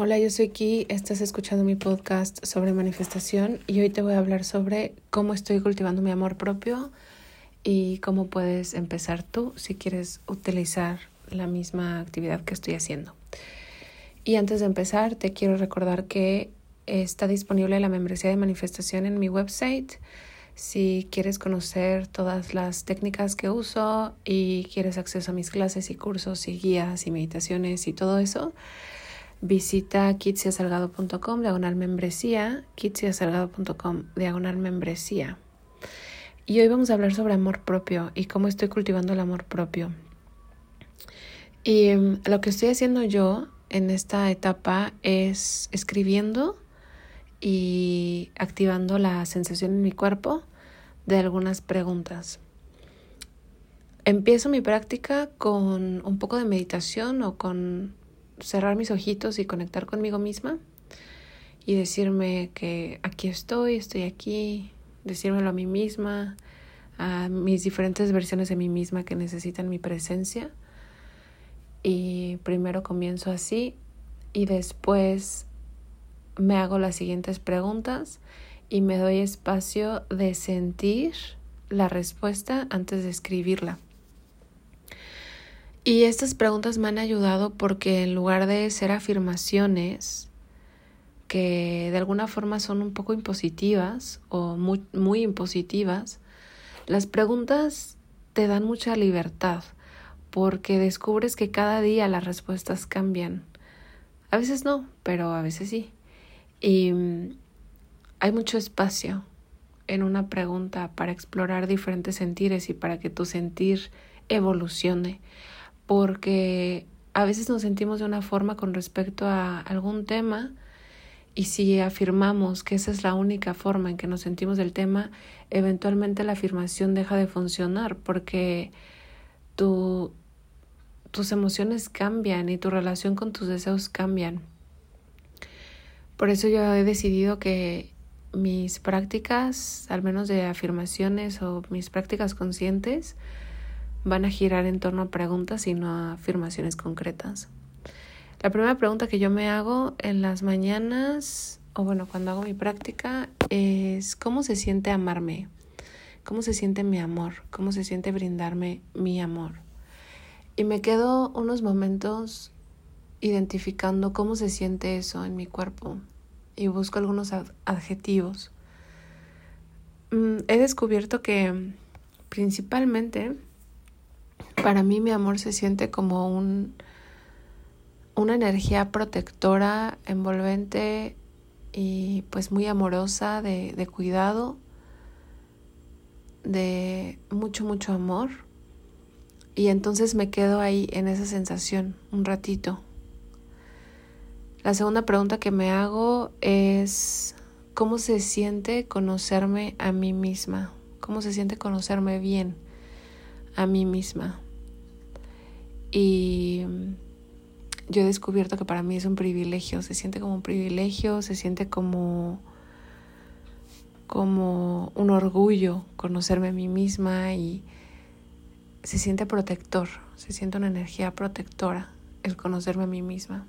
Hola, yo soy Ki, estás escuchando mi podcast sobre manifestación y hoy te voy a hablar sobre cómo estoy cultivando mi amor propio y cómo puedes empezar tú si quieres utilizar la misma actividad que estoy haciendo. Y antes de empezar, te quiero recordar que está disponible la membresía de manifestación en mi website. Si quieres conocer todas las técnicas que uso y quieres acceso a mis clases y cursos y guías y meditaciones y todo eso, visita kitsiasalgado.com diagonal membresía, kitsiasalgado.com diagonal membresía. Y hoy vamos a hablar sobre amor propio y cómo estoy cultivando el amor propio. Y em, lo que estoy haciendo yo en esta etapa es escribiendo y activando la sensación en mi cuerpo de algunas preguntas. Empiezo mi práctica con un poco de meditación o con cerrar mis ojitos y conectar conmigo misma y decirme que aquí estoy, estoy aquí, decírmelo a mí misma, a mis diferentes versiones de mí misma que necesitan mi presencia. Y primero comienzo así y después me hago las siguientes preguntas y me doy espacio de sentir la respuesta antes de escribirla. Y estas preguntas me han ayudado porque en lugar de ser afirmaciones que de alguna forma son un poco impositivas o muy, muy impositivas, las preguntas te dan mucha libertad porque descubres que cada día las respuestas cambian. A veces no, pero a veces sí. Y mm, hay mucho espacio en una pregunta para explorar diferentes sentires y para que tu sentir evolucione porque a veces nos sentimos de una forma con respecto a algún tema y si afirmamos que esa es la única forma en que nos sentimos del tema, eventualmente la afirmación deja de funcionar porque tu, tus emociones cambian y tu relación con tus deseos cambian. Por eso yo he decidido que mis prácticas, al menos de afirmaciones o mis prácticas conscientes, van a girar en torno a preguntas y no a afirmaciones concretas. La primera pregunta que yo me hago en las mañanas, o bueno, cuando hago mi práctica, es ¿cómo se siente amarme? ¿Cómo se siente mi amor? ¿Cómo se siente brindarme mi amor? Y me quedo unos momentos identificando cómo se siente eso en mi cuerpo y busco algunos adjetivos. Mm, he descubierto que principalmente para mí mi amor se siente como un, una energía protectora, envolvente y pues muy amorosa, de, de cuidado, de mucho, mucho amor. Y entonces me quedo ahí en esa sensación un ratito. La segunda pregunta que me hago es cómo se siente conocerme a mí misma, cómo se siente conocerme bien a mí misma. Y yo he descubierto que para mí es un privilegio, se siente como un privilegio, se siente como como un orgullo conocerme a mí misma y se siente protector, se siente una energía protectora el conocerme a mí misma.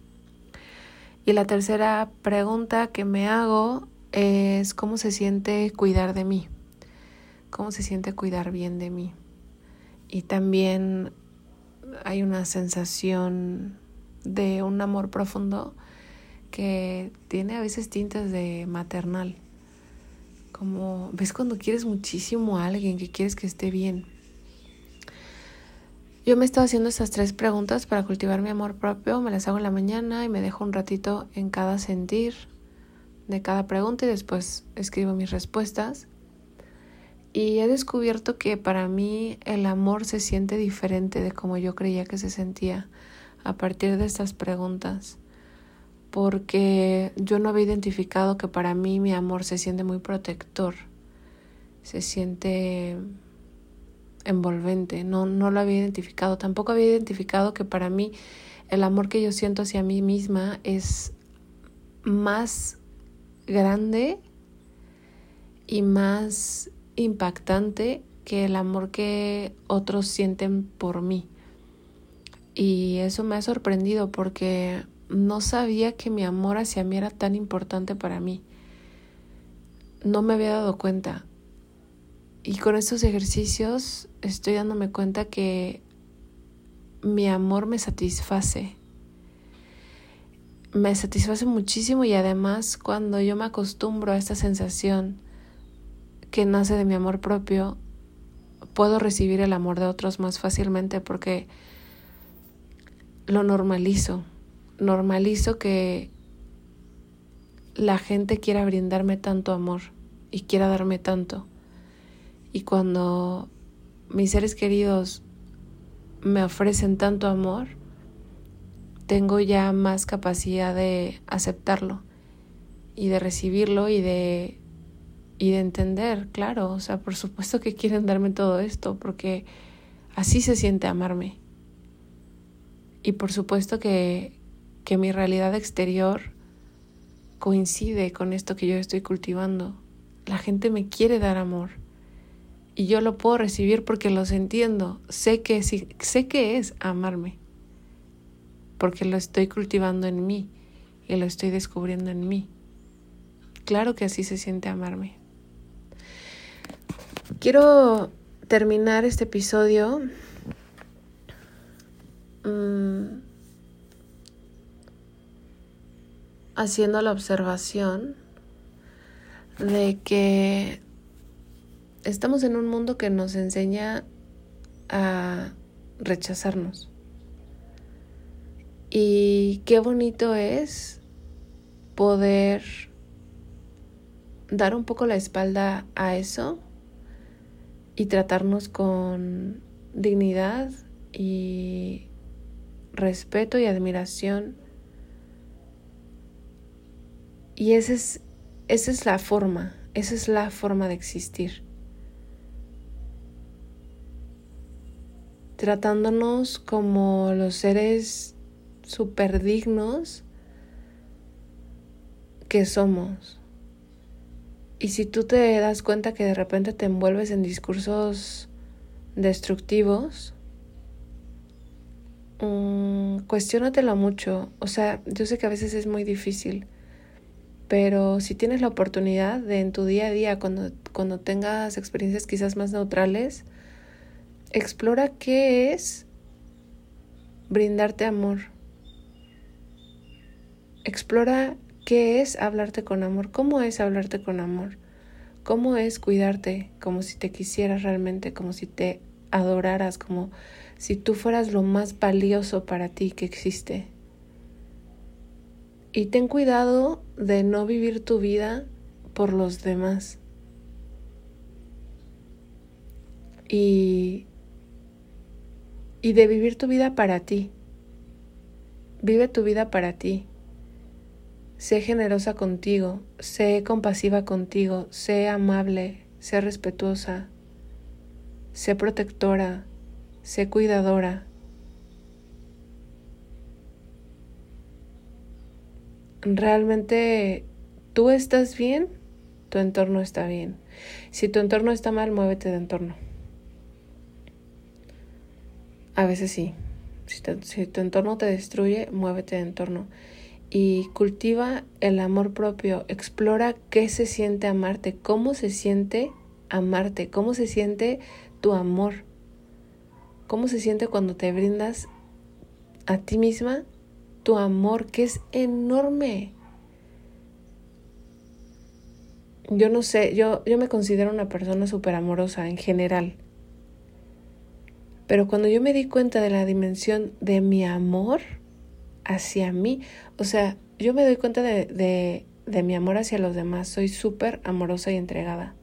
Y la tercera pregunta que me hago es cómo se siente cuidar de mí, cómo se siente cuidar bien de mí. Y también hay una sensación de un amor profundo que tiene a veces tintas de maternal. Como ves cuando quieres muchísimo a alguien, que quieres que esté bien. Yo me he estado haciendo estas tres preguntas para cultivar mi amor propio. Me las hago en la mañana y me dejo un ratito en cada sentir de cada pregunta y después escribo mis respuestas. Y he descubierto que para mí el amor se siente diferente de como yo creía que se sentía a partir de estas preguntas. Porque yo no había identificado que para mí mi amor se siente muy protector, se siente envolvente, no, no lo había identificado. Tampoco había identificado que para mí el amor que yo siento hacia mí misma es más grande y más impactante que el amor que otros sienten por mí. Y eso me ha sorprendido porque no sabía que mi amor hacia mí era tan importante para mí. No me había dado cuenta. Y con estos ejercicios estoy dándome cuenta que mi amor me satisface. Me satisface muchísimo y además cuando yo me acostumbro a esta sensación que nace de mi amor propio, puedo recibir el amor de otros más fácilmente porque lo normalizo. Normalizo que la gente quiera brindarme tanto amor y quiera darme tanto. Y cuando mis seres queridos me ofrecen tanto amor, tengo ya más capacidad de aceptarlo y de recibirlo y de y de entender, claro, o sea, por supuesto que quieren darme todo esto porque así se siente amarme. Y por supuesto que que mi realidad exterior coincide con esto que yo estoy cultivando. La gente me quiere dar amor y yo lo puedo recibir porque los entiendo. Sé que, sé que es amarme, porque lo estoy cultivando en mí y lo estoy descubriendo en mí. Claro que así se siente amarme. Quiero terminar este episodio mm, haciendo la observación de que estamos en un mundo que nos enseña a rechazarnos. Y qué bonito es poder dar un poco la espalda a eso y tratarnos con dignidad y respeto y admiración. Y esa es, esa es la forma, esa es la forma de existir. tratándonos como los seres super dignos que somos. Y si tú te das cuenta que de repente te envuelves en discursos destructivos, um, cuestiónatelo mucho. O sea, yo sé que a veces es muy difícil, pero si tienes la oportunidad de en tu día a día, cuando, cuando tengas experiencias quizás más neutrales, Explora qué es brindarte amor. Explora qué es hablarte con amor, cómo es hablarte con amor, cómo es cuidarte como si te quisieras realmente, como si te adoraras, como si tú fueras lo más valioso para ti que existe. Y ten cuidado de no vivir tu vida por los demás. Y y de vivir tu vida para ti. Vive tu vida para ti. Sé generosa contigo, sé compasiva contigo, sé amable, sé respetuosa, sé protectora, sé cuidadora. Realmente tú estás bien, tu entorno está bien. Si tu entorno está mal, muévete de entorno. A veces sí. Si, tu entorno te destruye, muévete de entorno. Y cultiva el amor propio. Explora qué se siente amarte, cómo se siente amarte, cómo se siente tu amor. Cómo se siente cuando te brindas a ti misma tu amor, que es enorme. Yo no sé, yo, yo me considero una persona súper amorosa en general. Pero cuando yo me di cuenta de la dimensión de mi amor hacia mí, o sea, yo me doy cuenta de, de, mi amor hacia los demás, soy súper amorosa y entregada.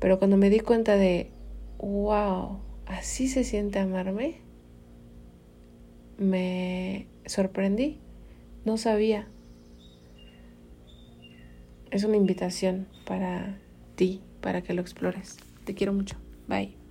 Pero cuando me di cuenta de, wow, así se siente amarme, me sorprendí, no sabía. Es una invitación para ti, para que lo explores. Te quiero mucho. Bye.